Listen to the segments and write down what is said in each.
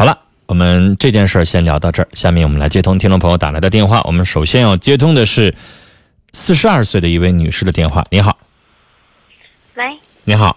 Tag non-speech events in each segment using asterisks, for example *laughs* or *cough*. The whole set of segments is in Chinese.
好了，我们这件事儿先聊到这儿。下面我们来接通听众朋友打来的电话。我们首先要接通的是四十二岁的一位女士的电话。你好，喂，你好，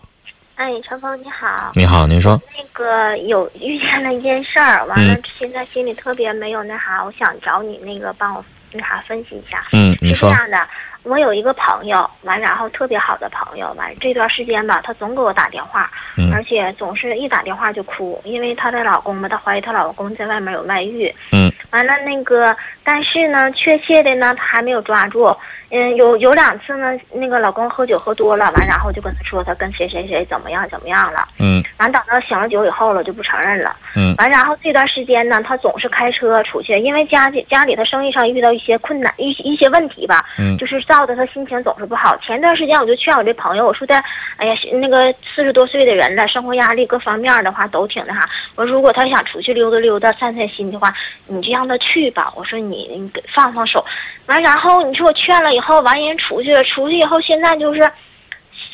哎，陈峰你好，你好，您说，那个有遇见了一件事儿，完了嗯现在心里特别没有那啥，我想找你那个帮我那啥分析一下。嗯，你说，是这样的，我有一个朋友，完然后特别好的朋友，完这段时间吧，她总给我打电话，嗯而且总是一打电话就哭，因为她的老公吧，她怀疑她老公在外面有外遇。嗯完了那个，但是呢，确切的呢，她还没有抓住。嗯，有有两次呢，那个老公喝酒喝多了，完然后就跟她说他跟谁谁谁怎么样怎么样了。嗯完等到醒了酒以后了，就不承认了。嗯完，然后这段时间呢，她总是开车出去，因为家里家里她生意上遇到一些困难，一一些问题吧，嗯就是造的他心情总是不好。前段时间我就劝我这朋友，我说的，哎呀，那个四十多岁的人了，生活压力各方面的话都挺那啥。我说如果他想出去溜达溜达、散散心的话，你就让他去吧。我说你你给放放手。完，然后你说我劝了以后，完人出去了，出去以后现在就是。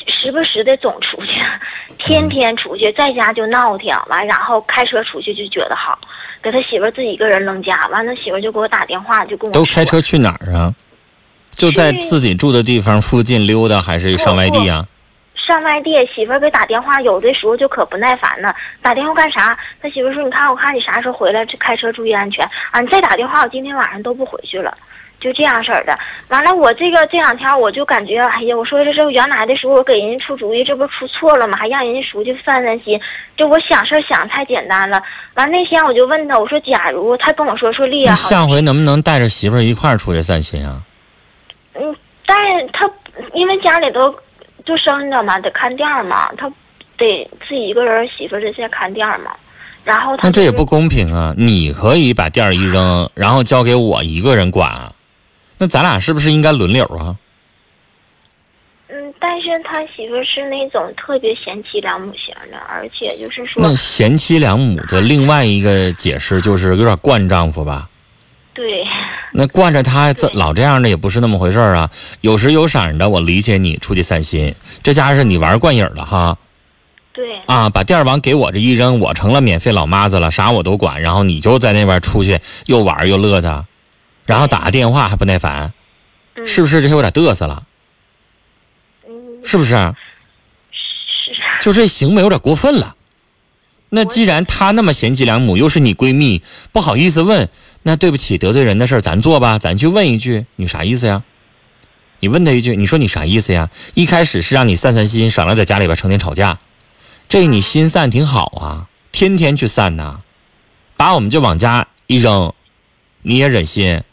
时不时的总出去，天天出去，在家就闹挺，完然后开车出去就觉得好，给他媳妇自己一个人扔家，完了媳妇就给我打电话，就跟我都开车去哪儿啊？就在自己住的地方附近溜达，还是上外地啊？上外地，媳妇儿给打电话，有的时候就可不耐烦了，打电话干啥？他媳妇儿说：“你看，我看你啥时候回来，这开车注意安全啊！你再打电话，我今天晚上都不回去了。”就这样式儿的。完了，我这个这两天我就感觉，哎呀，我说这是原来的时候我给人家出主意，这不出错了吗？还让人家出去散散心。这我想事儿想太简单了。完那天我就问他，我说假如他跟我说说丽那啊，下回能不能带着媳妇儿一块儿出去散心啊？*laughs* 嗯，但是他因为家里头就生着嘛，得看店儿嘛，他得自己一个人媳妇儿在家看店儿嘛。然后他就是那这也不公平啊！你可以把店儿一扔，然后交给我一个人管啊，那咱俩是不是应该轮流啊？嗯，但是他媳妇儿是那种特别贤妻良母型的，而且就是说那，贤妻良母的另外一个解释就是有点惯丈夫吧？对，那惯着他这老这样的也不是那么回事儿啊。有时有闪的，我理解你出去散心，这家是你玩惯瘾儿了哈对，啊！把店儿往给我这一扔，我成了免费老妈子了，啥我都管，然后你就在那边出去又玩又乐的，然后打个电话还不耐烦，嗯，是不是这有点嘚瑟了？嗯，是不是？是，就这行为有点过分了。那既然她那么贤妻良母，又是你闺蜜，不好意思问，那对不起，得罪人的事儿咱做吧，咱去问一句，你啥意思呀？你问她一句，你说你啥意思呀？一开始是让你散散心，省得在家里边成天吵架，这你心散挺好啊，天天去散呐，把我们就往家一扔，你也忍心，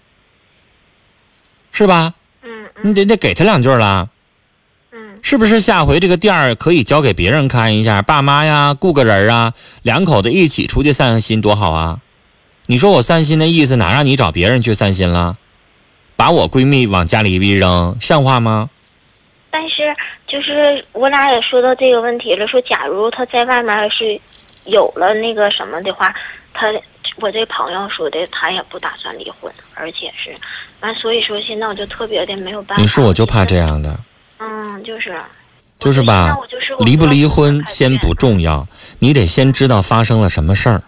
是吧？嗯你嗯得得给他两句了。嗯，是不是下回这个店儿可以交给别人看一下，爸妈呀，雇个人啊，两口子一起出去散散心，多好啊！你说我散心的意思，哪让你找别人去散心了？把我闺蜜往家里一扔，像话吗？但是就是我俩也说到这个问题了，说假如他在外面是有了那个什么的话，他我这朋友说的他也不打算离婚，而且是完，所以说现在我就特别的没有办法。你说我就怕这。样的，嗯，就是。就是吧离不离婚先不重要，你得先知道发生了什么事儿。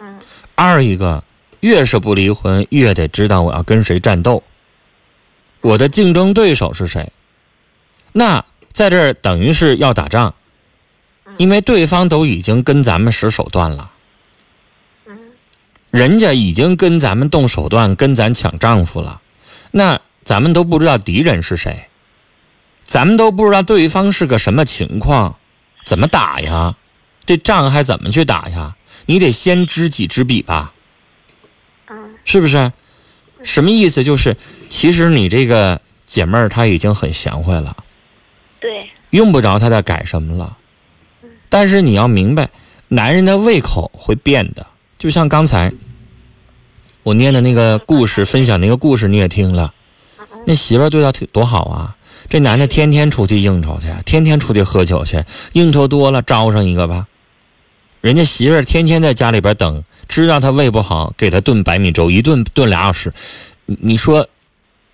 嗯二一个，越是不离婚，越得知道我要跟谁战斗，我的竞争对手是谁。那在这儿等于是要打仗，因为对方都已经跟咱们使手段了，嗯人家已经跟咱们动手段，跟咱抢丈夫了，那咱们都不知道敌人是谁，咱们都不知道对方是个什么情况，怎么打呀？这仗还怎么去打呀？你得先知己知彼吧。嗯是不是？什么意思？就是其实你这个姐妹儿她已经很贤惠了，对，用不着她再改什么了。但是你要明白，男人的胃口会变的。就像刚才我念的那个故事，分享那个故事，你也听了，那媳妇儿对他挺多好啊。这男的天天出去应酬去，天天出去喝酒去，应酬多了招上一个吧。人家媳妇儿天天在家里边等，知道他胃不好，给他炖白米粥，一顿炖俩小时。你你说，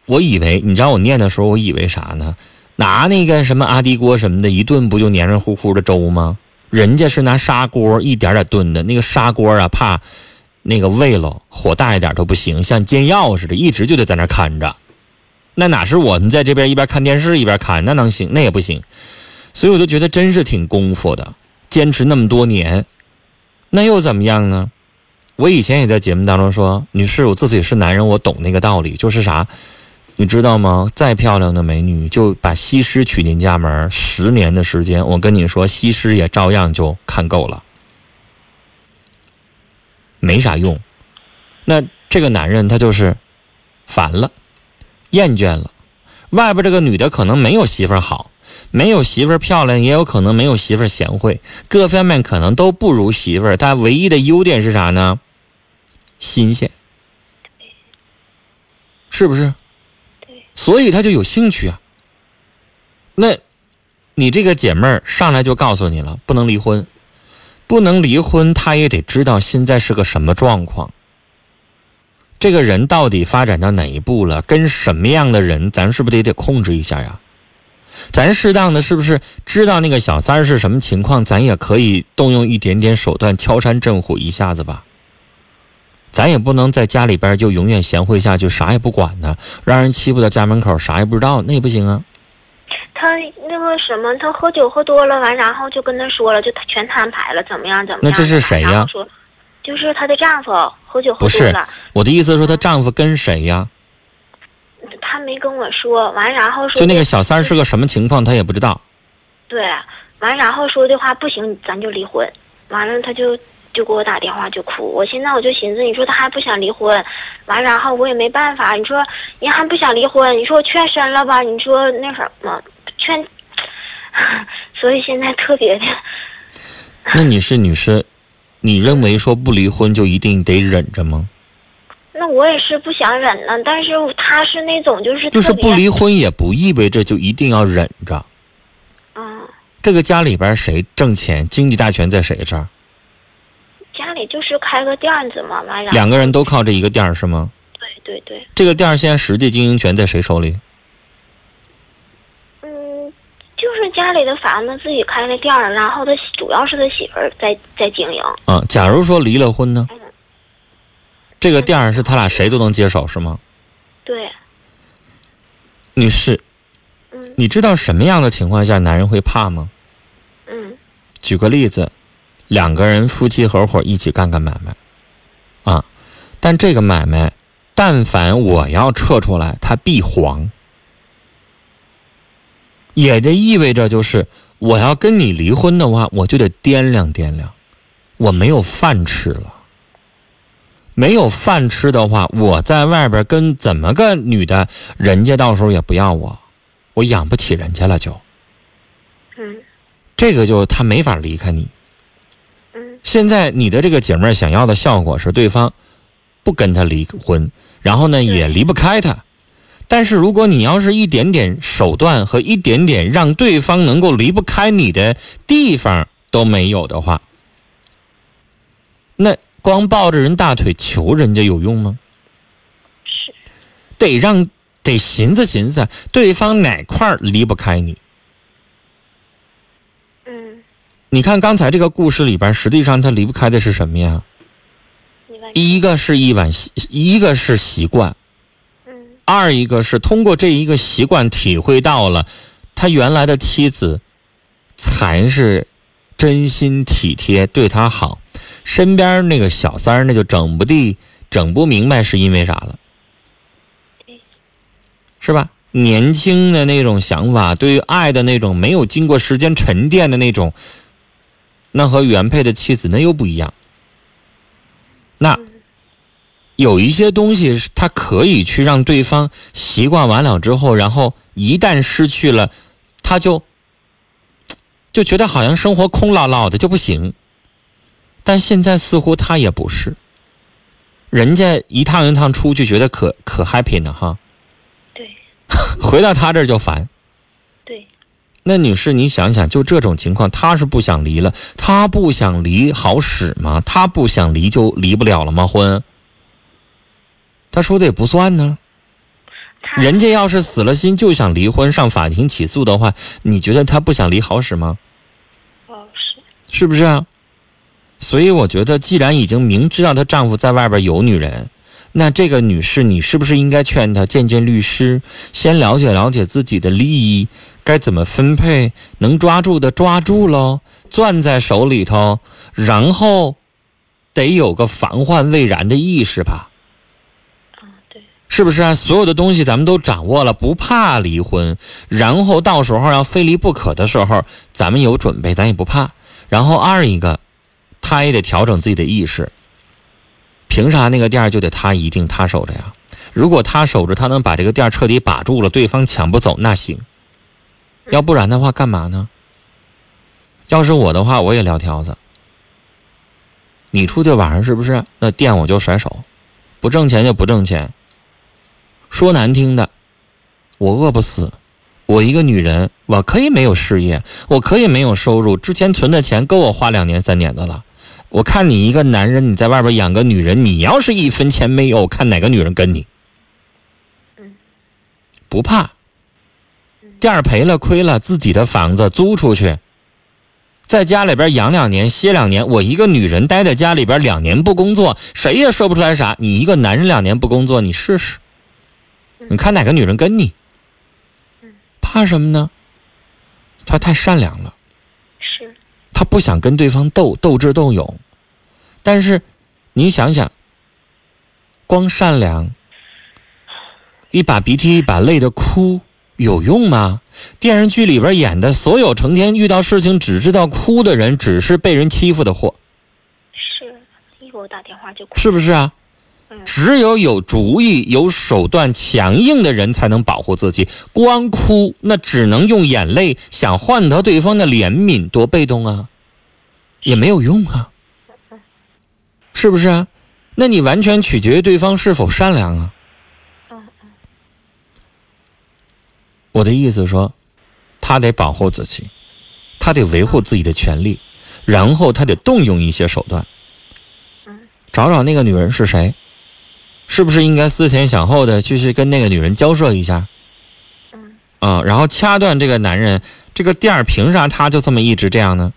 我以为你知道我念的时候，我以为啥呢？拿那个什么阿迪锅什么的，一炖不就黏黏糊糊的粥吗？人家是拿砂锅一点点炖的，那个砂锅啊，怕那个煨了，火大一点都不行，像煎药似的，一直就得在那看着。那哪是我们在这边一边看电视一边看，那能行？那也不行。所以我就觉得真是挺功夫的，坚持那么多年，那又怎么样呢？我以前也在节目当中说，女士，我自己是男人，我懂那个道理，就是啥，你知道吗？再漂亮的美女，就把西施娶进家门，十年的时间，我跟你说，西施也照样就看够了，没啥用。那这个男人他就是烦了，厌倦了，外边这个女的可能没有媳妇好。没有媳妇漂亮，也有可能没有媳妇贤惠，各方面可能都不如媳妇儿。她唯一的优点是啥呢？新鲜，是不是？所以他就有兴趣啊。那，你这个姐妹儿上来就告诉你了，不能离婚，不能离婚，她也得知道现在是个什么状况。这个人到底发展到哪一步了？跟什么样的人，咱是不是得得控制一下呀？咱适当的是不是知道那个小三儿是什么情况？咱也可以动用一点点手段，敲山震虎一下子吧。咱也不能在家里边就永远贤惠下去，啥也不管呢，让人欺负到家门口，啥也不知道，那也不行啊。他那个什么，他喝酒喝多了完，然后就跟他说了，就他全摊牌了，怎么样怎么样？那这是谁呀？说，就是她的丈夫喝酒喝多了。不是，我的意思说她丈夫跟谁呀？她没跟我说完，然后说就那个小三是个什么情况，她也不知道。对，完然后说的话不行，咱就离婚。完了，他就就给我打电话就哭。我现在我就寻思，你说她还不想离婚，完然后我也没办法。你说你还不想离婚，你说我劝深了吧？你说那什么 *laughs* 劝，*laughs* 所以现在特别的。那你是女士，你认为说不离婚就一定得忍着吗？那我也是不想忍呢，但是他是那种就是就是不离婚也不意味着就一定要忍着。嗯。这个家里边谁挣钱，经济大权在谁这儿？家里就是开个店子嘛，完了。两个人都靠这一个店儿是吗？对对对。这个店儿现在实际经营权在谁手里？嗯，就是家里的房子自己开的店儿，然后他主要是他媳妇儿在在经营。啊，假如说离了婚呢？这个店儿是他俩谁都能接手是吗？对，女士，嗯，你知道什么样的情况下男人会怕吗？嗯，举个例子，两个人夫妻合伙一起干干买卖，啊，但这个买卖，但凡我要撤出来，他必黄，也就意味着就是我要跟你离婚的话，我就得掂量掂量，我没有饭吃了。没有饭吃的话，我在外边跟怎么个女的，人家到时候也不要我，我养不起人家了就。嗯，这个就他没法离开你。嗯，现在你的这个姐妹想要的效果是对方不跟他离婚，然后呢也离不开他，但是如果你要是一点点手段和一点点让对方能够离不开你的地方都没有的话，那。光抱着人大腿求人家有用吗？是，得让得寻思寻思，对方哪块离不开你？嗯。你看刚才这个故事里边，实际上他离不开的是什么呀？一个是一碗习，一个是习惯。二一个是通过这一个习惯，体会到了他原来的妻子才是真心体贴，对他好。身边那个小三儿，那就整不地、整不明白是因为啥了，是吧？年轻的那种想法，对于爱的那种没有经过时间沉淀的那种，那和原配的妻子那又不一样。那有一些东西，他可以去让对方习惯完了之后，然后一旦失去了，他就就觉得好像生活空落落的就不行。但现在似乎他也不是，人家一趟一趟出去，觉得可可 happy 呢哈。对。*laughs* 回到他这儿就烦。对。那女士，你想想，就这种情况，他是不想离了，他不想离好使吗？他不想离就离不了了吗？婚？他说的也不算呢。人家要是死了心就想离婚，上法庭起诉的话，你觉得他不想离好使吗？好使。是不是啊？所以我觉得，既然已经明知道她丈夫在外边有女人，那这个女士，你是不是应该劝她见见律师，先了解了解自己的利益该怎么分配，能抓住的抓住喽，攥在手里头，然后得有个防患未然的意识吧。是不是啊？所有的东西咱们都掌握了，不怕离婚。然后到时候要非离不可的时候，咱们有准备，咱也不怕。然后二一个，他也得调整自己的意识。凭啥那个店就得他一定他守着呀？如果他守着，他能把这个店彻底把住了，对方抢不走，那行。要不然的话，干嘛呢？要是我的话，我也撂挑子。你出去晚上是不是？那店我就甩手，不挣钱就不挣钱。说难听的，我饿不死。我一个女人，我可以没有事业，我可以没有收入，之前存的钱够我花两年三年的了。我看你一个男人，你在外边养个女人，你要是一分钱没有，看哪个女人跟你。不怕。店儿赔了亏了，自己的房子租出去，在家里边养两年歇两年。我一个女人待在家里边两年不工作，谁也说不出来啥。你一个男人两年不工作，你试试，你看哪个女人跟你？怕什么呢？她太善良了，是，他不想跟对方斗斗智斗勇。但是，你想想，光善良，一把鼻涕一把泪的哭有用吗？电视剧里边演的所有成天遇到事情只知道哭的人，只是被人欺负的货，是，一给我打电话就哭。是不是啊？嗯，只有有主意、有手段、强硬的人才能保护自己。光哭，那只能用眼泪想换得对方的怜悯，多被动啊，也没有用啊，*laughs* 是不是啊？那你完全取决于对方是否善良啊。我的意思说，他得保护自己，他得维护自己的权利，然后他得动用一些手段嗯，找找那个女人是谁，是不是应该思前想后的去去跟那个女人交涉一下？嗯，啊、然后掐断这个男人，这个店儿凭啥他就这么一直这样呢？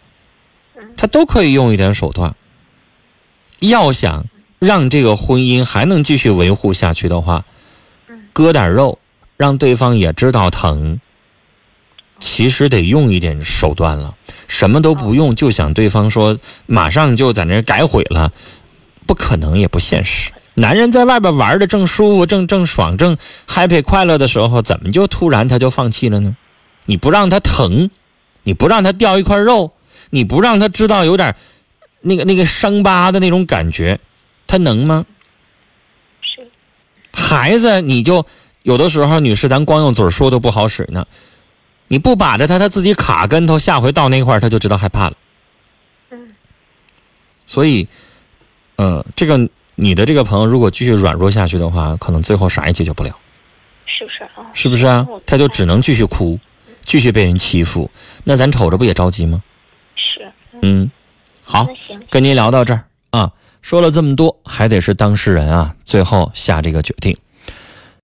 他都可以用一点手段。要想让这个婚姻还能继续维护下去的话，割点肉，让对方也知道疼。其实得用一点手段了，什么都不用就想对方说马上就在那改悔了，不可能也不现实。男人在外边玩的正舒服、正正爽、正 happy 快乐的时候，怎么就突然他就放弃了呢？你不让他疼，你不让他掉一块肉，你不让他知道有点那个那个伤疤的那种感觉，他能吗？是，孩子，你就有的时候，女士，咱光用嘴说都不好使呢。你不把着他，他自己卡跟头，下回到那块儿他就知道害怕了。嗯，所以，嗯、这个你的这个朋友如果继续软弱下去的话，可能最后啥也解决不了，是不是啊？是不是啊？他就只能继续哭，继续被人欺负，那咱瞅着不也着急吗？是，嗯，好，行，跟您聊到这儿啊，说了这么多，还得是当事人啊，最后下这个决定。